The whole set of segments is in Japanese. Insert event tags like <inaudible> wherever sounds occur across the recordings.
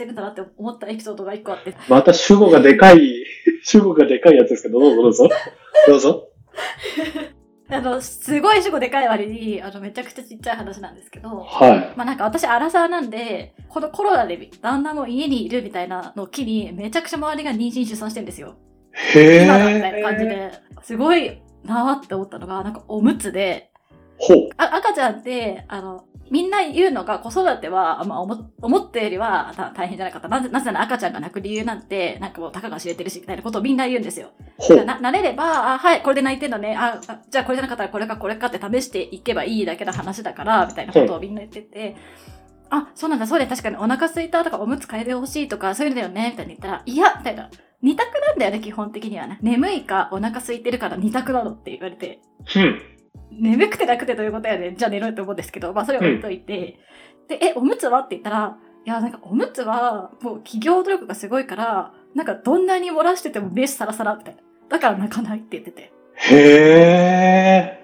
してるんだなって思ったエピソードが一個あって。また主語がでかい、<laughs> 主語がでかいやつですけど、どうぞどうぞ。どうぞ。<laughs> あの、すごい主語でかい割に、あの、めちゃくちゃちっちゃい話なんですけど、はい。まあなんか私、アラサーなんで、このコロナで旦那も家にいるみたいなのを機に、めちゃくちゃ周りが妊娠出産してるんですよ。へ今だみたいな感じー。で、すごいなーって思ったのが、なんかおむつで、ほう。あ赤ちゃんって、あの、みんな言うのが子育ては、まあ、思思ったよりはた大変じゃなかった。なぜ、なぜなら赤ちゃんが泣く理由なんて、なんかもうたかが知れてるし、みたいなことをみんな言うんですよ。な慣れれば、あ、はい、これで泣いてんのね。あ、あじゃあこれじゃなかったらこれかこれかって試していけばいいだけの話だから、みたいなことをみんな言ってて、あ、そうなんだ、そうで確かにお腹空いたとかおむつ替えてほしいとかそういうのだよね、みたいに言ったら、いや、みたいな。二択なんだよね、基本的にはね。眠いかお腹空いてるから二択なのって言われて、うん。眠くてなくてどういうことやねんじゃあ寝ろよって思うんですけど、まあそれを置いといて、で、え、おむつは？って言ったら、いや、なんかおむつはもう企業努力がすごいから、なんかどんなに漏らしててもメスサラサラみたいな。だから泣かないって言ってて。へ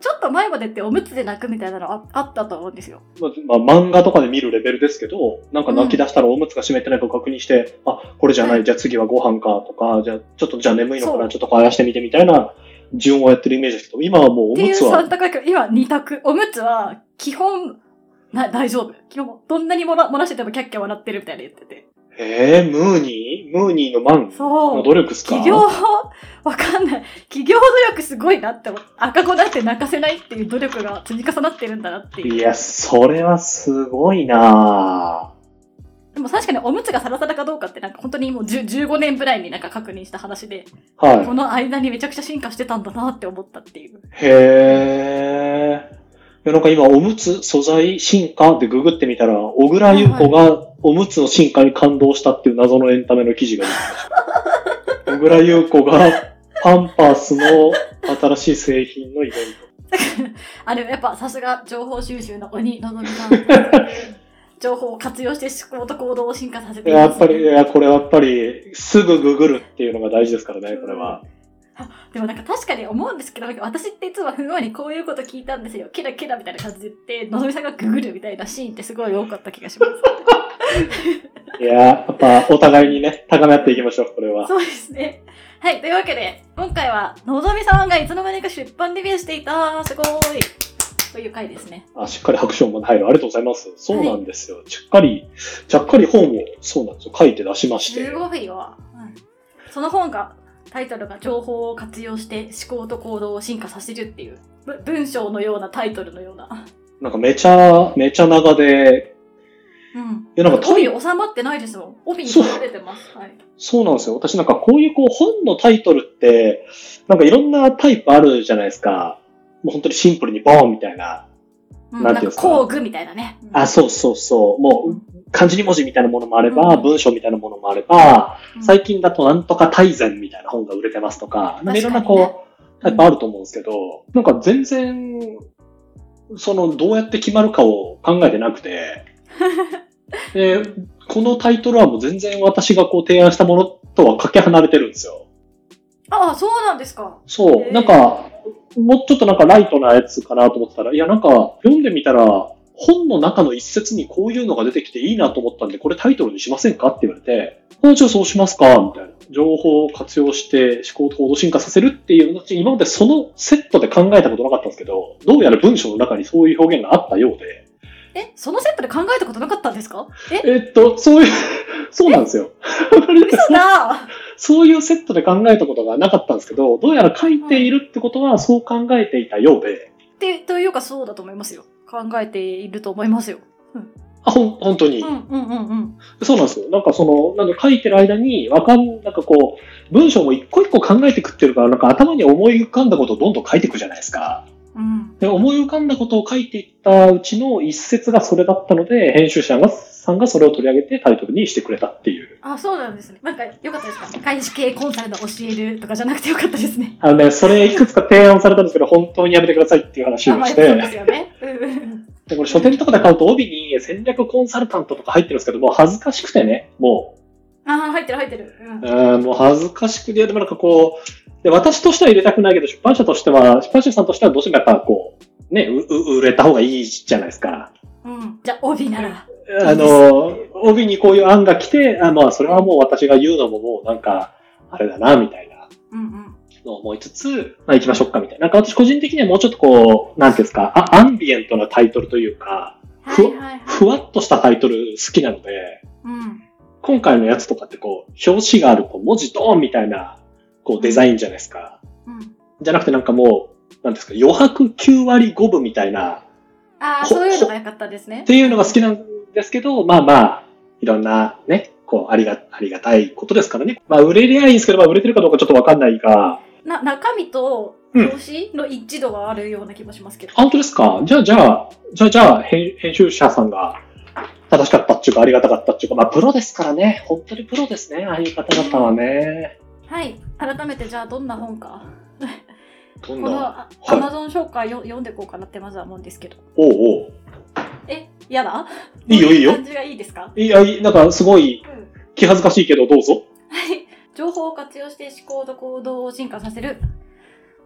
ちょっと前までっておむつで泣くみたいなのああったと思うんですよ。ー。まあ、まあ、漫画とかで見るレベルですけど、なんか泣き出したらおむつが湿ってないか確認して、あ、これじゃな、はいいじゃあ次はご飯かとか、じゃあちょっとじゃあ眠いのかな、ちょっとあやしてみてみたいな順をやってるイメージですけど、今はもうおっていうむつは三択今二択。おむつは基本な大丈夫。基本どんなに漏ら漏らしててもキャッキャ笑ってるみたいな言ってて。えー、ムーニー？ムーニーのマンそうの努力っすか？企業、わかんない。企業努力すごいなって思う。赤子だって泣かせないっていう努力が積み重なってるんだなっていう。いや、それはすごいなでも確かにおむつがサラサラかどうかってなんか本当にもう10 15年ぐらいになんか確認した話で、ぁはい。この間にめちゃくちゃ進化してたんだなって思ったっていう。へー。いやなんか今、おむつ素材進化でググってみたら、小倉優子がおむつの進化に感動したっていう謎のエンタメの記事が出てきました。<laughs> 小倉優子がパンパースの新しい製品のイベン <laughs> あれやっぱさすが情報収集の鬼のぞみさん。<laughs> 情報を活用して思考と行動を進化させト。ていやっぱり、いや、これはやっぱり、すぐググるっていうのが大事ですからね、これは。でもなんか確かに思うんですけど、私っていつもふんわりこういうこと聞いたんですよ。ケラケラみたいな感じで言って、のぞみさんがググるみたいなシーンってすごい多かった気がします。<laughs> いや、やっぱお互いにね、高め合っていきましょう、これは。そうですね。はい、というわけで、今回は、のぞみさんがいつの間にか出版デビューしていた、すごいという回ですね。あ、しっかり拍手音まで入る。ありがとうございます。そうなんですよ。ちゃっかり、ちゃっかり本を、そうなんですよ。書いて出しまして。すごいわ。うんその本が、タイトルが情報を活用して思考と行動を進化させるっていう、ぶ文章のようなタイトルのような。なんかめちゃ、めちゃ長で、うん。いやなんか帯収まってないですもん。帯に取られてます。はい。そうなんですよ。私なんかこういうこう本のタイトルって、なんかいろんなタイプあるじゃないですか。もう本当にシンプルにボーンみたいな。うん、なんていうんですか？工具みたいなね。あ、そうそうそう。もう漢字に文字みたいなものもあれば、うん文章みたいなものもあれば、うん最近だとなんとか大全みたいな本が売れてますとか、いろんなこう、タイプあると思うんですけど、なんか全然、その、どうやって決まるかを考えてなくて、<laughs> で、このタイトルはもう全然私がこう提案したものとはかけ離れてるんですよ。ああ、そうなんですか。そう、なんか、もうちょっとなんかライトなやつかなと思ってたら、いやなんか読んでみたら、本の中の一節にこういうのが出てきていいなと思ったんで、これタイトルにしませんかって言われて、あじゃあそうしますかみたいな。情報を活用して思考と行動進化させるっていうの今までそのセットで考えたことなかったんですけど、どうやら文章の中にそういう表現があったようで、え、そのセットで考えたことなかったんですか？え、えっと、そういう、そうなんですよ。嘘だそういうセットで考えたことがなかったんですけど、どうやら書いているってことはそう考えていたようで、って、というかそうだと思いますよ。考えていると思いますよ。あ、ほん、本当に。うん、うん、うん、うん。そうなんですよ。なんかその、なんか書いてる間に、わかん、なんかこう、文章も一個一個考えてくってるから、なんか頭に思い浮かんだことをどんどん書いていくじゃないですか。うん。で、思い浮かんだことを書いていったうちの一節がそれだったので、編集者が、さんがそれを取り上げてタイトルにしてくれたっていう。あ、そうなんですね。なんか、よかったですか？外資系コンサルの教えるとかじゃなくてよかったですね。<laughs> あのね、それいくつか提案されたんですけど、本当にやめてくださいっていう話をしそうですて、よね。うんうん。で、これ書店とかで買うと帯に戦略コンサルタントとか入ってるんですけど、もう恥ずかしくてね、もう、あー、入ってる入ってる。うん。うんもう恥ずかしくて、でもなんかこう、で私としては入れたくないけど、出版社としては、出版社さんとしてはどうしてもやっぱこう、ね、うう売れた方がいいじゃないですか。うん。じゃあ、帯なら。あの、帯にこういう案が来て、あまあ、それはもう私が言うのももうなんか、あれだな、みたいなうんうん。思いつつ、まあ行きましょうか、みたいな。なんか私個人的にはもうちょっとこう、なんていうんですか、あアンビエントなタイトルというか、ふはいはいはい。ふわっとしたタイトル好きなので、うん。今回のやつとかってこう、表紙があるこう文字ドーンみたいな、こうデザインじゃないですか。うん。じゃなくてなんかもう、なんですか、余白9割5分みたいな、ああ、ほそういうのが良かったですね。っていうのが好きなんですけど、まあまあ、いろんなね、こう、ありが、ありがたいことですからね。まあ、売れりゃいいんですけど、まあ、売れてるかどうかちょっとわかんないが、な、中身とうん表紙の一致度があるような気もしますけど。あ本当ですか？じゃあ、じゃあ、じゃあ、じゃあ、編編集者さんが正しかったっていうか、ありがたかったっていうか、まあ、プロですからね。本当にプロですね。ああいう方々はね。はい。改めてじゃあどんな本か。<laughs> どんな、このアはいマゾン紹介よ読んでいこうかなってまずは思うんですけど。おうおう。え、嫌だ？いいよいいよ感じがいいですか？いや、いなんか、すごいうん。気恥ずかしいけど、どうぞ。はい。情報を活用して思考と行動を進化させる。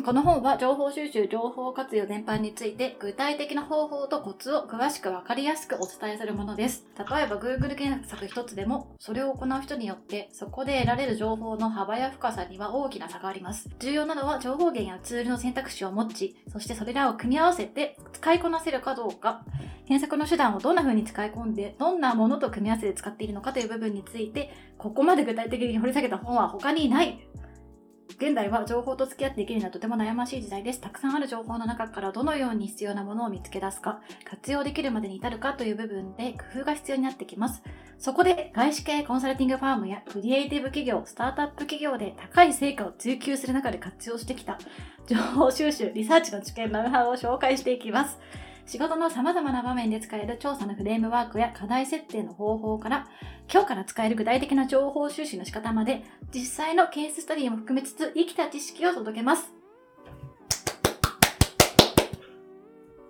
この本は情報収集、情報活用全般について具体的な方法とコツを詳しくわかりやすくお伝えするものです。例えば Google 検索一つでもそれを行う人によってそこで得られる情報の幅や深さには大きな差があります。重要なのは情報源やツールの選択肢を持ち、そしてそれらを組み合わせて使いこなせるかどうか、検索の手段をどんな風に使い込んで、どんなものと組み合わせて使っているのかという部分についてここまで具体的に掘り下げた本は他にない。現代は情報と付き合っていけるのはとても悩ましい時代です。たくさんある情報の中からどのように必要なものを見つけ出すか、活用できるまでに至るかという部分で工夫が必要になってきます。そこで外資系コンサルティングファームやクリエイティブ企業、スタートアップ企業で高い成果を追求する中で活用してきた情報収集、リサーチの知見、ノウハウを紹介していきます。仕事の様々な場面で使える調査のフレームワークや課題設定の方法から、今日から使える具体的な情報収集の仕方まで、実際のケーススタディも含めつつ、生きた知識を届けます。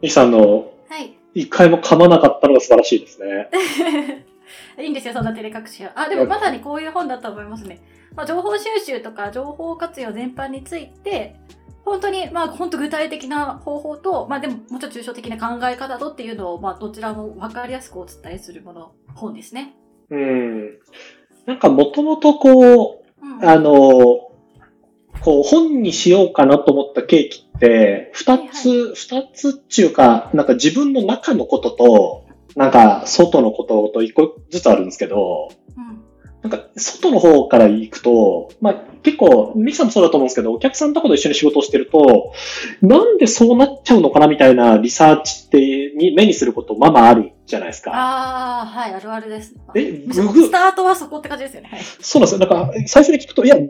ミキさんの、はい。一回も噛まなかったのが素晴らしいですね。<laughs> いいんですよ、そんな照れ隠しは。あ、でもまさにこういう本だと思いますね。まあ、情報収集とか情報活用全般について、本当に、まあ、本当具体的な方法と、まあ、でも、もうちょっと抽象的な考え方とっていうのを、まあ、どちらも分かりやすくお伝えするもの、本ですね。うん。なんか、もともとこう、うん。あの、こう、本にしようかなと思ったケーキって、二つ、二つっていうか、なんか自分の中のことと、なんか外のことと一個ずつあるんですけど、うん。なんか外の方から行くと、まあ結構、ミキさんもそうだと思うんですけど、お客さんとかと一緒に仕事をしてると、なんでそうなっちゃうのかなみたいなリサーチってに目にすることまあまああるじゃないですか。ああ、はい、あるあるです。えググスタートはそこって感じですよね。はい。そうなんですよ。なんか、最初に聞くと、いや、ぐ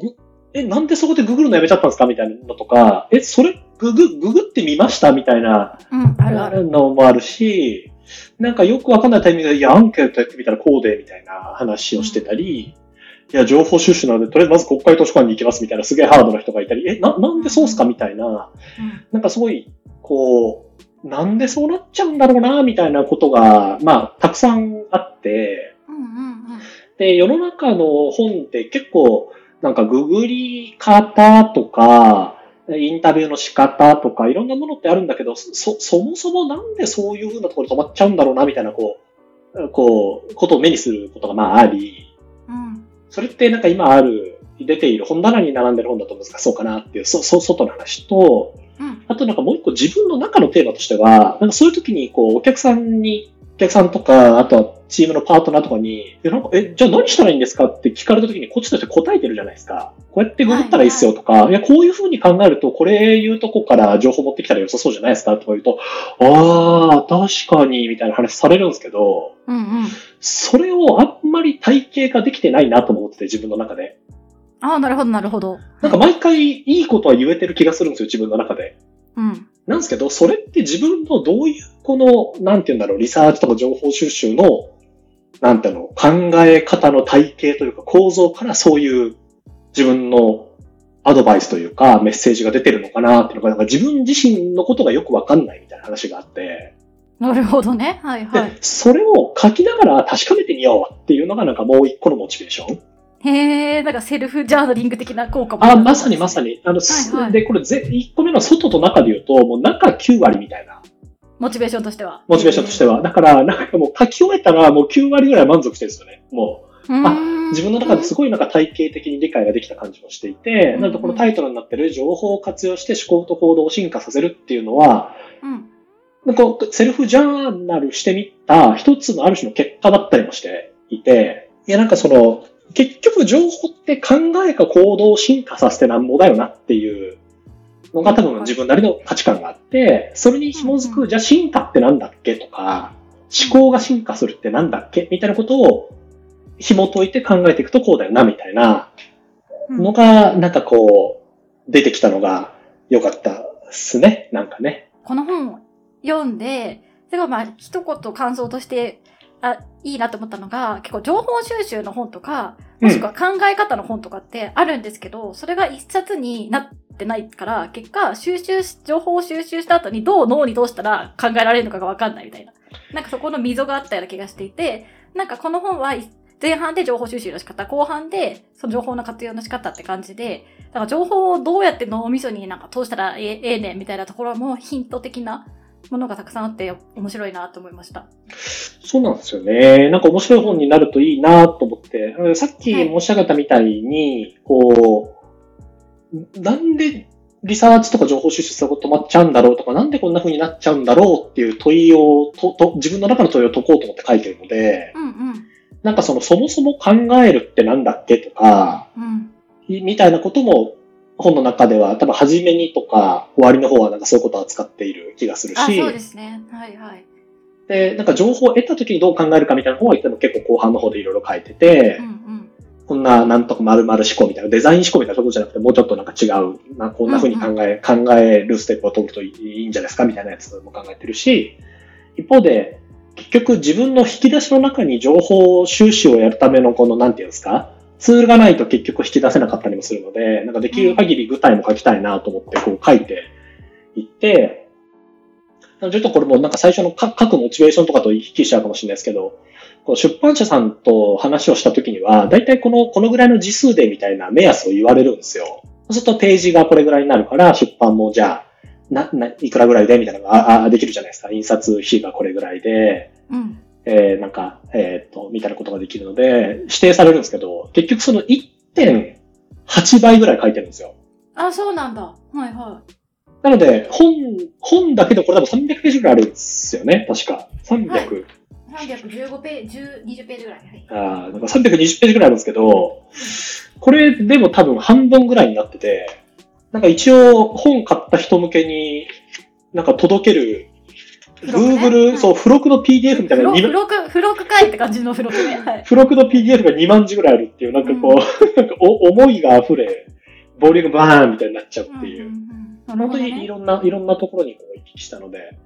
え、なんでそこでググるのやめちゃったんですかみたいなのとか、え、それ、ググ、ググってみましたみたいなうん、あるある。のもあるし、なんかよくわかんないタイミングで、いや、アンケートやってみたらこうで、みたいな話をしてたり、いや、情報収集なので、とりあえずまず国会図書館に行きますみたいなすげえハードな人がいたり、え、な、なんでそうすかみたいな、うん。なんかすごい、こう、なんでそうなっちゃうんだろうな、みたいなことが、まあ、たくさんあって。で、世の中の本って結構、なんかググり方とか、インタビューの仕方とか、いろんなものってあるんだけど、そ、そもそもなんでそういう風なところで止まっちゃうんだろうな、みたいな、こう、こう、ことを目にすることがまああり、うん。それってなんか今ある、出ている本棚に並んでる本だと難しそうかなっていう、そ、そ、外の話と、うん。あとなんかもう一個自分の中のテーマとしては、なんかそういう時にこうお客さんに、お客さんとか、あとはチームのパートナーとかに、え、なんか、え、じゃあ何したらいいんですかって聞かれた時にこっちとして答えてるじゃないですか。こうやってググったらいいっすよとか、いや、こういう風に考えると、これいうとこから情報持ってきたら良さそうじゃないですかとか言うと、ああ、確かに、みたいな話されるんですけど、うんうん。それをあんまり体系化できてないなと思ってて、自分の中で。ああ、なるほど、なるほど。なんか毎回いいことは言えてる気がするんですよ、自分の中で。うん。なんですけど、それって自分のどういう、この、なんて言うんだろう、リサーチとか情報収集の、なんていうの、考え方の体系というか構造からそういう自分のアドバイスというかメッセージが出てるのかなっていうのが、なんか自分自身のことがよくわかんないみたいな話があって、なるほどね。はいはい。でそれを書きながら確かめてみようっていうのがなんかもう一個のモチベーション。へえ、なんかセルフジャーナリング的な効果もあ、まさにまさに。に。あの、はいはいで、これぜ、1個目の外と中で言うと、もう中9割みたいなモチベーションとしては。モチベーションとしては。だから、なんかもう書き終えたらもう9割ぐらい満足してるんですよね。もう。うん。自分の中ですごいなんか体系的に理解ができた感じもしていて、うんなんとこのタイトルになってる情報を活用して思考と行動を進化させるっていうのは、うん。なんかセルフジャーナルしてみた一つのある種の結果だったりもしていて、いやなんかその、結局情報って考えか行動を進化させてなんぼだよなっていうのが多分自分なりの価値観があって、それに紐づく、じゃあ進化ってなんだっけとか、思考が進化するってなんだっけみたいなことを紐解いて考えていくとこうだよな、みたいなうんのが、なんかこう、出てきたのが良かったですね。なんかね。この本を読んで、それがまあ一言感想として、あ、いいなと思ったのが、結構情報収集の本とか、もしくは考え方の本とかってあるんですけど、それが一冊になってないから、結果、収集し、情報を収集した後にどう脳にどうしたら考えられるのかがわかんないみたいな。なんかそこの溝があったような気がしていて、なんかこの本はい前半で情報収集の仕方、後半でその情報の活用の仕方って感じで、だから情報をどうやって脳みそになんか通したらええええねんみたいなところもヒント的なものがたくさんあって面白いなと思いました。そうなんですよね。なんか面白い本になるといいなと思って、うんさっき申し上げたみたいに、こう、なんでリサーチとか情報収集すること止まっちゃうんだろうとか、なんでこんな風になっちゃうんだろうっていう問いをとと、自分の中の問いを解こうと思って書いてるので、うんうん。なんかそのそもそも考えるってなんだっけとか、うん。いみたいなことも本の中では多分初めにとか終わりの方はなんかそういうことを扱っている気がするあ、し、そうですね。はいはい。で、なんか情報を得た時にどう考えるかみたいな方は言っても結構後半の方でいろいろ書いてて、うんうん。こんななんとか丸々思考みたいな、デザイン思考みたいなところじゃなくて、もうちょっとなんか違う、なこんな風に考え、考えるステップを取るといいんじゃないですかみたいなやつも考えてるし、一方で、結局自分の引き出しの中に情報収集をやるためのこの、なんていうんですか、ツールがないと結局引き出せなかったりもするので、なんかできる限り具体も書きたいなと思ってこう書いていって、ちょっとこれもなんか最初の書くモチベーションとかと一気しちゃうかもしれないですけど、こう出版社さんと話をしたときには、大体この、このぐらいの字数でみたいな目安を言われるんですよ。そうするとページがこれぐらいになるから、出版もじゃあ、な、な、いくらぐらいでみたいなのが、あ、あできるじゃないですか。印刷費がこれぐらいで、うん。えー、なんか、えっ、と、みたいなことができるので、指定されるんですけど、結局その1.8倍ぐらい書いてるんですよ。あ、そうなんだ。はいはなので、本、本だけでこれ多分300ページぐらいあるんですよね。確か。300。はいい。315ページ、10 20ページぐらい。はい。あーなんか320ページぐらいあるんですけど、これでも多分半分ぐらいになってて、なんか一応本買った人向けに、なんか届ける、Google、はいそう、付録の PDF みたいな、付録、に付録、会って感じの付録ね。<laughs> はい。付録の PDF が2万字ぐらいあるっていう、なんかこう、<laughs> なんかお思いが溢れ、ボリュームバーンみたいになっちゃうっていう。本当。にいろんな、いろんなところにこう行き来したので、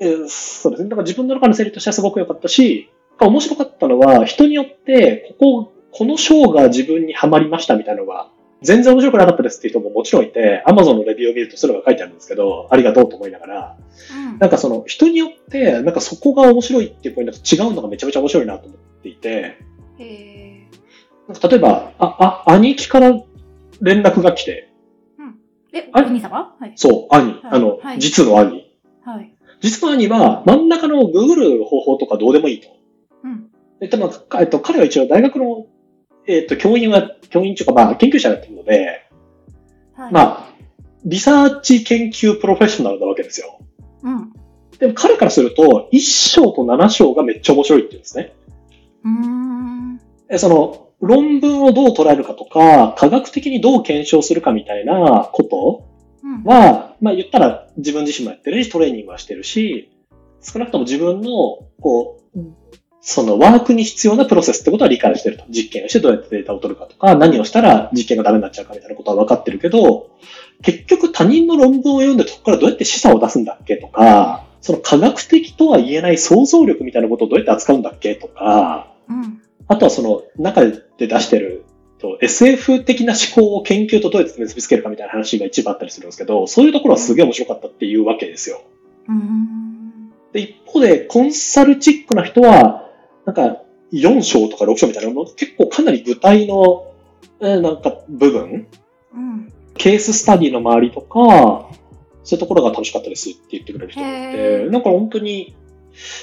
えーそうですね。だから自分の中の整理としてはすごく良かったし、面白かったのは、人によって、ここ、この章が自分にはまりましたみたいなのが、全然面白くなかったですっていう人ももちろんいて、Amazon のレビューを見るとそれが書いてあるんですけど、ありがとうと思いながら、うんなんかその人によって、なんかそこが面白いっていうポイントと違うのがめちゃめちゃ面白いなと思っていて、へなんか例えば、あ、あ、兄貴から連絡が来て、ーえ、おあれ？兄様？はい。そう、兄、あの、はい実の兄。はい。実の兄は真ん中のググる方法とかどうでもいいと。うん。で、でも、かえっと、彼は一応大学の、えっと、教員は、教員というか、まあ、研究者やってるので、はい。まあ、リサーチ研究プロフェッショナルなわけですよ。うん。でも彼からすると、1章と7章がめっちゃ面白いって言うんですね。うーん。えその、論文をどう捉えるかとか、科学的にどう検証するかみたいなことうん。は、まあ言ったら自分自身もやってるし、トレーニングはしてるし、少なくとも自分の、こう、そのワークに必要なプロセスってことは理解してると。実験をしてどうやってデータを取るかとか、何をしたら実験がダメになっちゃうかみたいなことは分かってるけど、結局他人の論文を読んでそこからどうやって示唆を出すんだっけとか、その科学的とは言えない想像力みたいなことをどうやって扱うんだっけとか、うん。あとはその中で出してると SF 的な思考を研究とどうやって結びつけるかみたいな話が一部あったりするんですけど、そういうところはすげえ面白かったっていうわけですよ。うーん。で、一方でコンサルチックな人は、なんか4章とか6章みたいなの結構かなり具体の、えーなんか部分うん。ケーススタディの周りとか、そういうところが楽しかったですって言ってくれる人がいへて、ーなんか本当に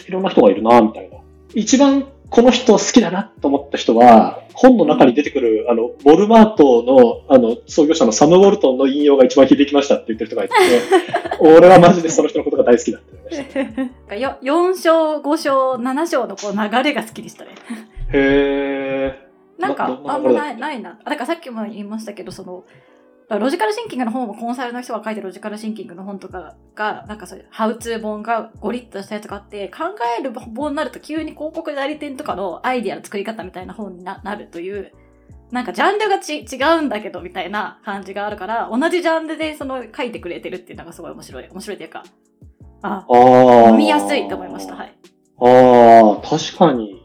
いろんな人がいるな、みたいな。一番この人好きだなと思った人は、本の中に出てくる、あの、ウォルマートの、あの、創業者のサム・ウォルトンの引用が一番響きましたって言ってる人がいて、<laughs> 俺はマジでその人のことが大好きだって言いました。よ4勝、5勝、7勝のこう流れが好きでしたね。へー。なんかあんまないないな。あだからさっきも言いましたけど、その、ロジカルシンキングの本をコンサルの人が書いてるロジカルシンキングの本とかが、なんかそういうハウツー本がゴリッとしたやつがあって、考える本になると急に広告代理店とかのアイディアの作り方みたいな本にななるという、なんかジャンルがち違うんだけどみたいな感じがあるから、同じジャンルでその書いてくれてるっていうのがすごい面白い。面白いというか、あ、あみやすいと思いました。はい。ああ、確かに。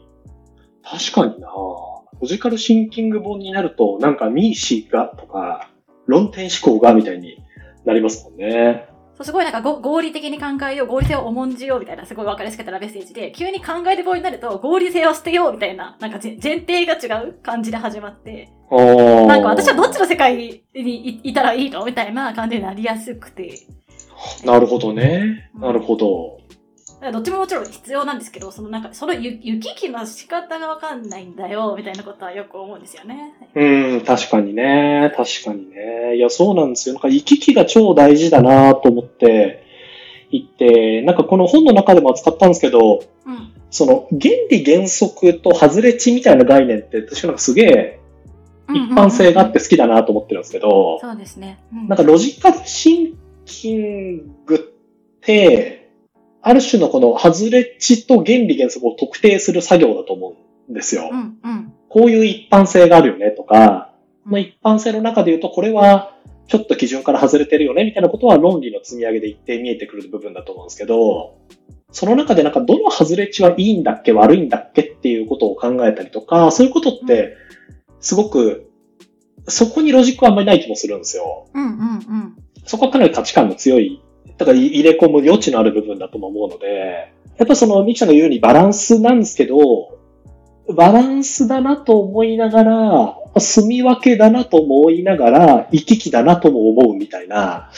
確かにな。ロジカルシンキング本になると、なんかミーシーがとか、論点思考がみたいになりますもんね。そうすごいなんかご合理的に考えよう、合理性を重んじようみたいな、すごい分かりやすかったメッセージで、急に考える本になると、合理性を捨てようみたいな、なんかぜ前 <laughs> 提が違う感じで始まって。なんか私はどっちの世界にいいたらいいの？みたいな感じになりやすくて、なるほどね。なるほど。どっちももちろん必要なんですけど、そのなんか、そのゆ行き来の仕方が分かんないんだよ、みたいなことはよく思うんですよね。うん、確かにね。確かにね。いや、そうなんですよ。なんか行き来が超大事だなと思って言って、なんかこの本の中でも扱ったんですけど、うん。その原理原則と外れ値みたいな概念って、確かなんかすげえ一般性があって好きだなと思ってるんですけど、そうですね。うんなんかロジカルシンキングって、ある種のこの外れ値と原理原則を特定する作業だと思うんですよ。うん、うん。こういう一般性があるよねとか、まあ、一般性の中で言うと、これはちょっと基準から外れてるよねみたいなことは論理の積み上げで一定見えてくる部分だと思うんですけど、その中でなんかどの外れ値はいいんだっけ悪いんだっけっていうことを考えたりとか、そういうことってすごくそこにロジックはあんまりない気もするんですよ。うん、うん、うん。そこはかなり価値観の強い、だから入れ込む余地のある部分だとも思うので、やっぱそのミキさんが言うようにバランスなんですけど、バランスだなと思いながら、住み分けだなと思いながら、行き来だなとも思うみたいな。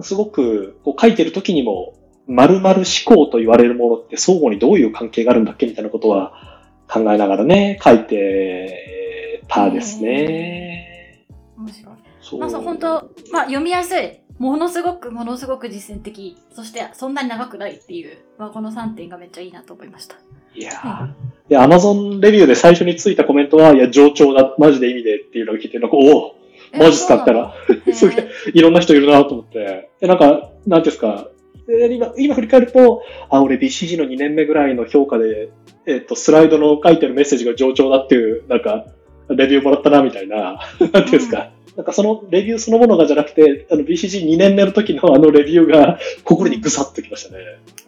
すごくこう書いてる時にも、〇〇思考と言われるものって相互にどういう関係があるんだっけみたいなことは考えながらね、書いてたですね。面白い。まあそう、本当まあ読みやすい。ものすごく、ものすごく実践的。そして、そんなに長くないっていう、まあ、この3点がめっちゃいいなと思いました。いやアマゾンレビューで最初についたコメントは、いや、上調だ、マジで意味でっていうのを聞いて、なんか、おお、マジっすかったら、<laughs> すげえいろんな人いるなと思って。で、なんか、なんていうんですか、で今、今振り返ると、あ、俺 BCG の2年目ぐらいの評価で、えっ、と、スライドの書いてるメッセージが上調だっていう、なんか、レビューもらったな、みたいな、<laughs> なんていうんですか？なんかそのレビューそのものがじゃなくて、あの BCG2 年目の時のあのレビューが心にぐさっときましたね。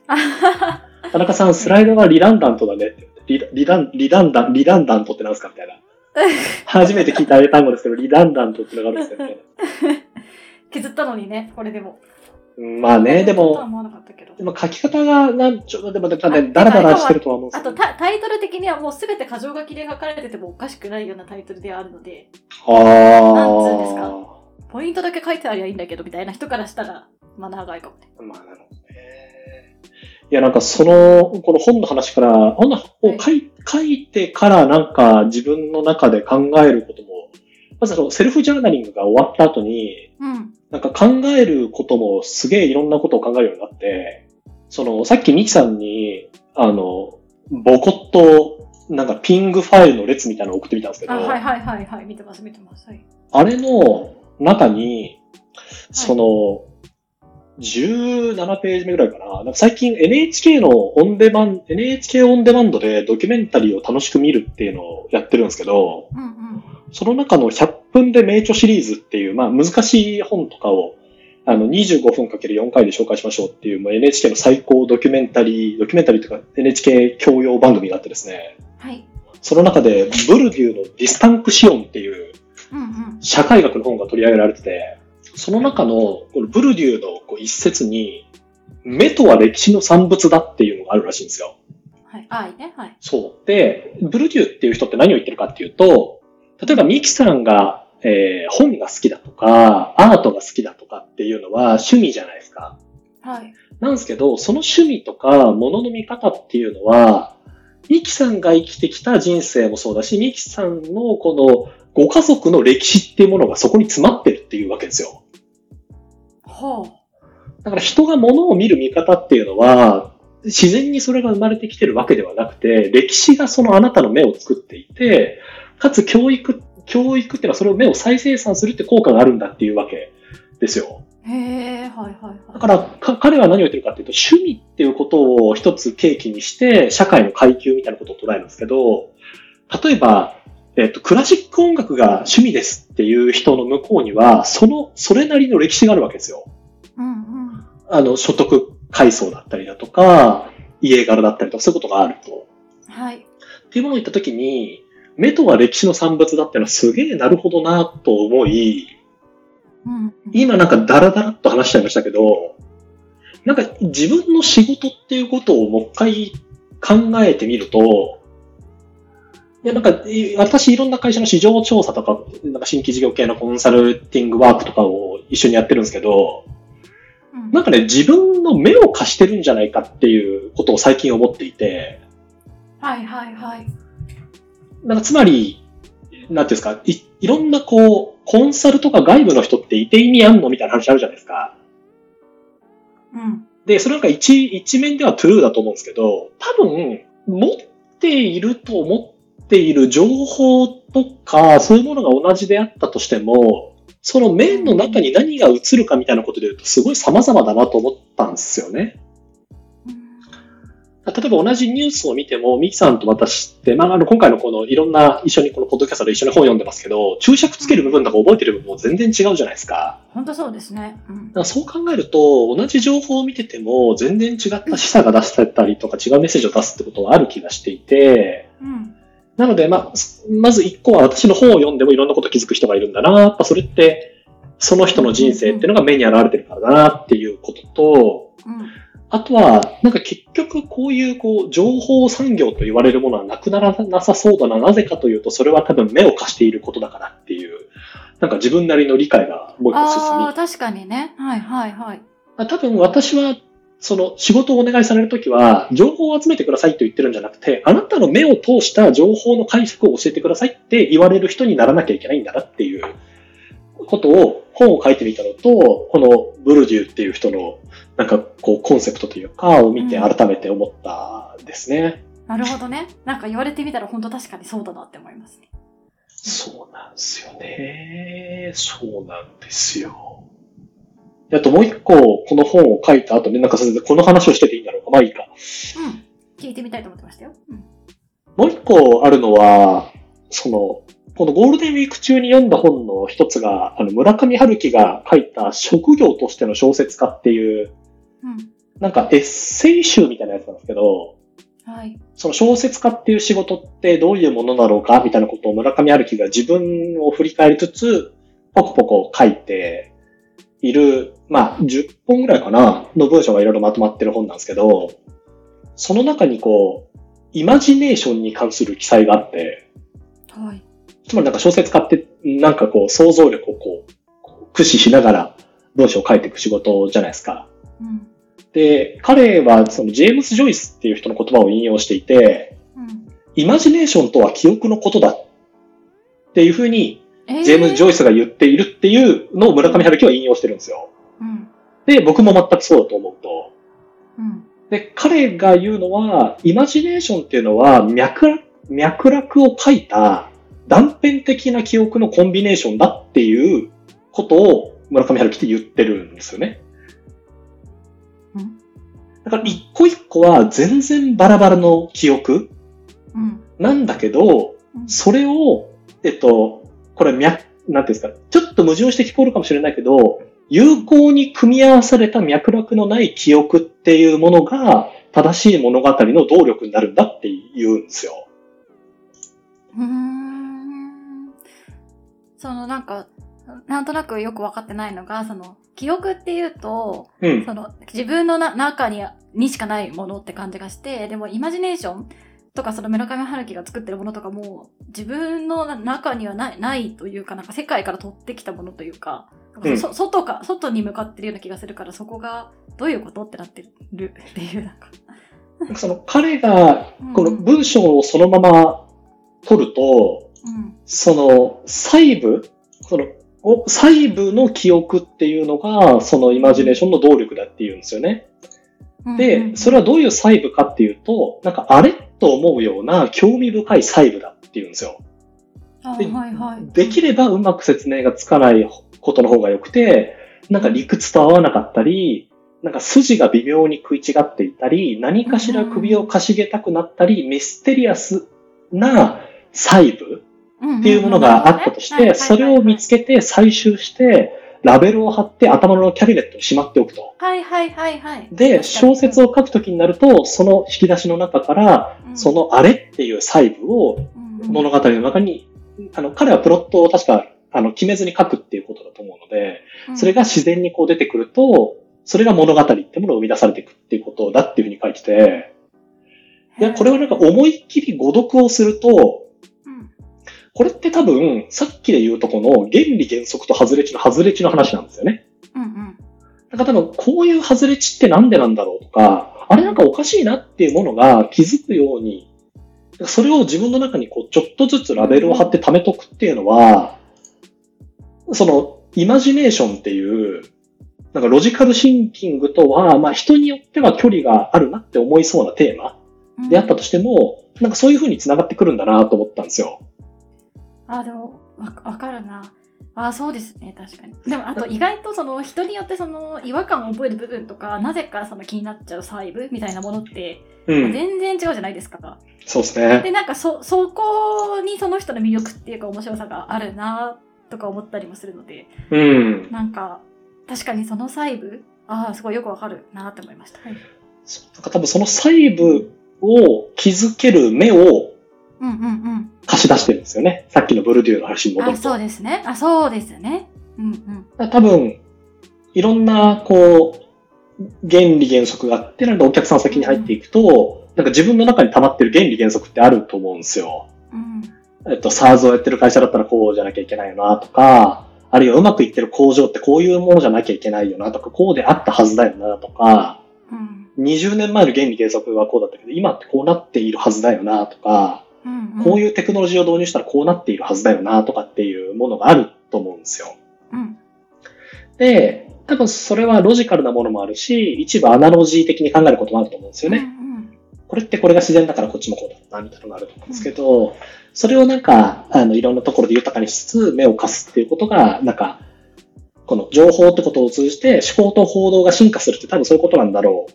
<laughs> 田中さん、スライドがリランダントだねって。リリラン、リランダン、リランダントってなんですかみたいな。<laughs> 初めて聞いた英単語ですけど、リランダントってのがあるんですよね。<laughs> 削ったのにね、これでも。うんまあね、でも、でも書き方が、なんちょ、でも、ね、ダラダラしてるとは思うんですよ、あとタ、タイトル的にはもうすべて箇条書きで書かれててもおかしくないようなタイトルであるので、ああ。うんントだけ書いてありゃいいんだけど、みたいな人からしたら、まあ長いかもね。まあ、なるほどね。いや、なんかその、この本の話から、本のを書い書いてからなんか自分の中で考えることも、まずそのセルフジャーナリングが終わった後に、うん。なんか考えることもすげえいろんなことを考えるようになって、その、さっきミキさんに、あの、ボコッと、なんかピングファイルの列みたいなのを送ってみたんですけど、あ、はいはいはいはい。見てます見てます。はい。あれの中に、その、17ページ目ぐらいかな。なんか最近 NHK のオンデマン、NHK オンデマンドでドキュメンタリーを楽しく見るっていうのをやってるんですけど、うんうん。その中の100分で名著シリーズっていう、まあ難しい本とかを、あの25分かける4回で紹介しましょうっていう、まあ、NHK の最高ドキュメンタリー、ドキュメンタリーとか NHK 教養番組があってですね、はい。その中でブルデューのディスタンクシオンっていううんうん。社会学の本が取り上げられてて、その中のこのブルデューのこう一節に、目とは歴史の産物だっていうのがあるらしいんですよ。はい。あ、いいね。はい。そう。で、ブルデューっていう人って何を言ってるかっていうと、例えばミキさんが、えー本が好きだとか、か、アートが好きだとかっていうのは趣味じゃないですか。はい。なんですけど、その趣味とか、物の見方っていうのは、ミキさんが生きてきた人生もそうだし、ミキさんのこのご家族の歴史っていうものがそこに詰まってるっていうわけですよ。ほだから人が物を見る見方っていうのは、自然にそれが生まれてきてるわけではなくて、歴史がそのあなたの目を作っていて、かつ教育、教育っていうのはそれを目を再生産するって効果があるんだっていうわけですよ。う。へえ、はいはいはい。だからか、彼は何を言ってるかっていうと、趣味っていうことを一つ契機にして、社会の階級みたいなことを捉えるんですけど、例えば、えっと、クラシック音楽が趣味ですっていう人の向こうには、その、それなりの歴史があるわけですよ。うんうん。あの、所得階層だったりだとか、家柄だったりとか、そういうことがあると。はい。っていうものを言ったときに、目とは歴史の産物だってのはすげえなるほどなと思い、うん。今なんかダラダラっと話しちゃいましたけど、なんか自分の仕事っていうことをもう一回考えてみると、いやなんかい私いろんな会社の市場調査とか、なんか新規事業系のコンサルティングワークとかを一緒にやってるんですけど、うんなんかね、自分の目を貸してるんじゃないかっていうことを最近思っていて、はいはいはい。なんかつまり、なんていうんですか、いいろんなこう、コンサルとか外部の人っていて意味あんのみたいな話あるじゃないですか。うん。で、それなんか一、一面ではトゥルーだと思うんですけど、多分、持っていると思っている情報とか、そういうものが同じであったとしても、その面の中に何が映るかみたいなことで言うと、すごい様々だなと思ったんですよね。うん例えば同じニュースを見ても、ミキさんと私って、まあ、あの、今回のこのいろんな一緒にこのポッドキャストで一緒に本読んでますけど、注釈つける部分とか覚えてる部分も全然違うじゃないですか。本当そうですね。うんだからそう考えると、同じ情報を見てても、全然違った示唆が出してたりとか、違うメッセージを出すってことはある気がしていて、うん。なので、まあ、まず一個は私の本を読んでもいろんなこと気づく人がいるんだな、やっぱそれって、その人の人生っていうのが目に現れてるからだなっていうことと、うん。あとは、なんか結局こういうこう、情報産業と言われるものはなくならなさそうだな。なぜかというと、それは多分目を貸していることだからっていう、なんか自分なりの理解がもう一個進みああ、確かにね。はいはいはい。多分私は、その仕事をお願いされるときは、情報を集めてくださいと言ってるんじゃなくて、あなたの目を通した情報の解釈を教えてくださいって言われる人にならなきゃいけないんだなっていうことを本を書いてみたのと、このブルデューっていう人のなんかこうコンセプトというかを見て改めて思ったんですね。なるほどね。なんか言われてみたら本当確かにそうだなって思いますね。そうなんですよね。そうなんですよ。であともう一個、この本を書いた後に、なんかこの話をしてていいんだろうか。まあいいか。うん。聞いてみたいと思ってましたよ。うん。もう一個あるのは、その、このゴールデンウィーク中に読んだ本の一つが、あの、村上春樹が書いた職業としての小説家っていう、うん。なんかエッセイ集みたいなやつなんですけど、はい。その小説家っていう仕事ってどういうものだろうかみたいなことを村上春樹が自分を振り返りつつ、ポコポコ書いている、まあ、10本ぐらいかなの文章がいろいろまとまってる本なんですけど、その中にこう、イマジネーションに関する記載があって、はい。つまりなんか小説家って、なんかこう、想像力をこう、こう駆使しながら文章を書いていく仕事じゃないですか。うん。で、彼はそのジェームス・ジョイスっていう人の言葉を引用していて、うん。イマジネーションとは記憶のことだっていうふうに、えジェームズ・ジョイイスが言っているっていうのを村上春樹は引用してるんですよ。うん。で、僕も全くそうだと思うと。うん。で、彼が言うのは、イマジネーションっていうのは脈絡、脈絡を書いた断片的な記憶のコンビネーションだっていうことを村上春樹って言ってるんですよね。うん。だから一個一個は全然バラバラの記憶うん。なんだけど、うんそれを、えっと、これ脈、なんていうんですか、ちょっと矛盾して聞こえるかもしれないけど、有効に組み合わされた脈絡のない記憶っていうものが正しい物語の動力になるんだって言うんですよ。うーん。そのなんか、なんとなくよくわかってないのが、その、記憶っていうと、うん。その、自分のな中ににしかないものって感じがして、でもイマジネーションっとかその村上春樹が作ってるものとかも自分の中にはないないというかなんか世界から取ってきたものというかうん。そ外か外に向かってるような気がするからそこがどういうことってなってるっていうなんか。その彼がうん。この文章をそのまま取ると、うん。その細部、そのお細部の記憶っていうのが、そのイマジネーションの動力だっていうんですよね。で、それはどういう細部かっていうと、なんかあれと思うような興味深い細部だっていうんですよ。あではいはい、できればうまく説明がつかないことの方が良くて、なんか理屈と合わなかったり、なんか筋が微妙に食い違っていたり、何かしら首をかしげたくなったり、ミステリアスな細部っていうものがあったとして、それを見つけて採集して、ラベルを貼って頭のキャビネットにしまっておくと。はいはいはいはい。で、小説を書くときになると、その引き出しの中から、うん。そのあれっていう細部をうん。物語の中に、あの、彼はプロットを確か、あの、決めずに書くっていうことだと思うので、それが自然にこう出てくると、それが物語ってものを生み出されていくっていうことだっていうふうに書いてて、いや、これはなんか思いっきり誤読をすると、うんこれって多分、さっきで言うとこの原理原則と外れ値の外れ値の話なんですよね。うんうんだから多分、こういう外れ値ってなんでなんだろうとか、あれなんかおかしいなっていうものが気づくように、それを自分の中にこう、ちょっとずつラベルを貼って貯めとくっていうのは、その、イマジネーションっていう、なんかロジカルシンキングとは、まあ人によっては距離があるなって思いそうなテーマうんであったとしても、なんかそういう風に繋がってくるんだなと思ったんですよ。あ、でも、わわかるな。あ、そうですね、確かに。でも、あと意外とその人によってその違和感を覚える部分とか、なぜかその気になっちゃう細部みたいなものって、うん。全然違うじゃないですか。そうですね。で、なんかそ、そこにその人の魅力っていうか面白さがあるなとか思ったりもするので、うん。なんか、確かにその細部、ああ、すごいよくわかるなって思いました。はい、そうなんか多分その細部を気づける目をうんうん貸し出してるんですよね。さっきのブルデューの話に戻ると。そうですね。あ、そうですね。うんうん。多分、いろんな、こう、原理原則があって、なんかお客さん先に入っていくと、なんか自分の中に溜まってる原理原則ってあると思うんですよ。うんえっと、SARS をやってる会社だったらこうじゃなきゃいけないよなとか、あるいはうまくいってる工場ってこういうものじゃなきゃいけないよなとか、こうであったはずだよなとか、うん20年前の原理原則はこうだったけど、今ってこうなっているはずだよなとか、うんうん。こういうテクノロジーを導入したらこうなっているはずだよなとかっていうものがあると思うんですよ。うん。で、多分それはロジカルなものもあるし、一部アナロジー的に考えることもあると思うんですよね。うんこれってこれが自然だからこっちもこうだな、みたいなのがあると思うんですけど、それをなんか、あの、いろんなところで豊かにしつつ、目を貸すっていうことが、なんか、この情報ってことを通じて思考と報道が進化するって多分そういうことなんだろう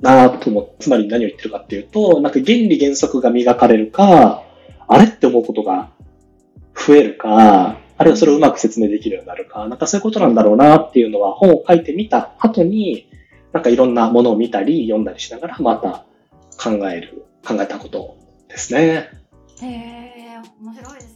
なと思う。つまり何を言ってるかっていうと、なんか原理原則が磨かれるか、あれって思うことが増えるか、あるいはそれをうまく説明できるようになるか、なんかそういうことなんだろうなっていうのは本を書いてみた後に、なんかいろんなものを見たり読んだりしながらまた考える、考えたことですね。へえ、面白いです。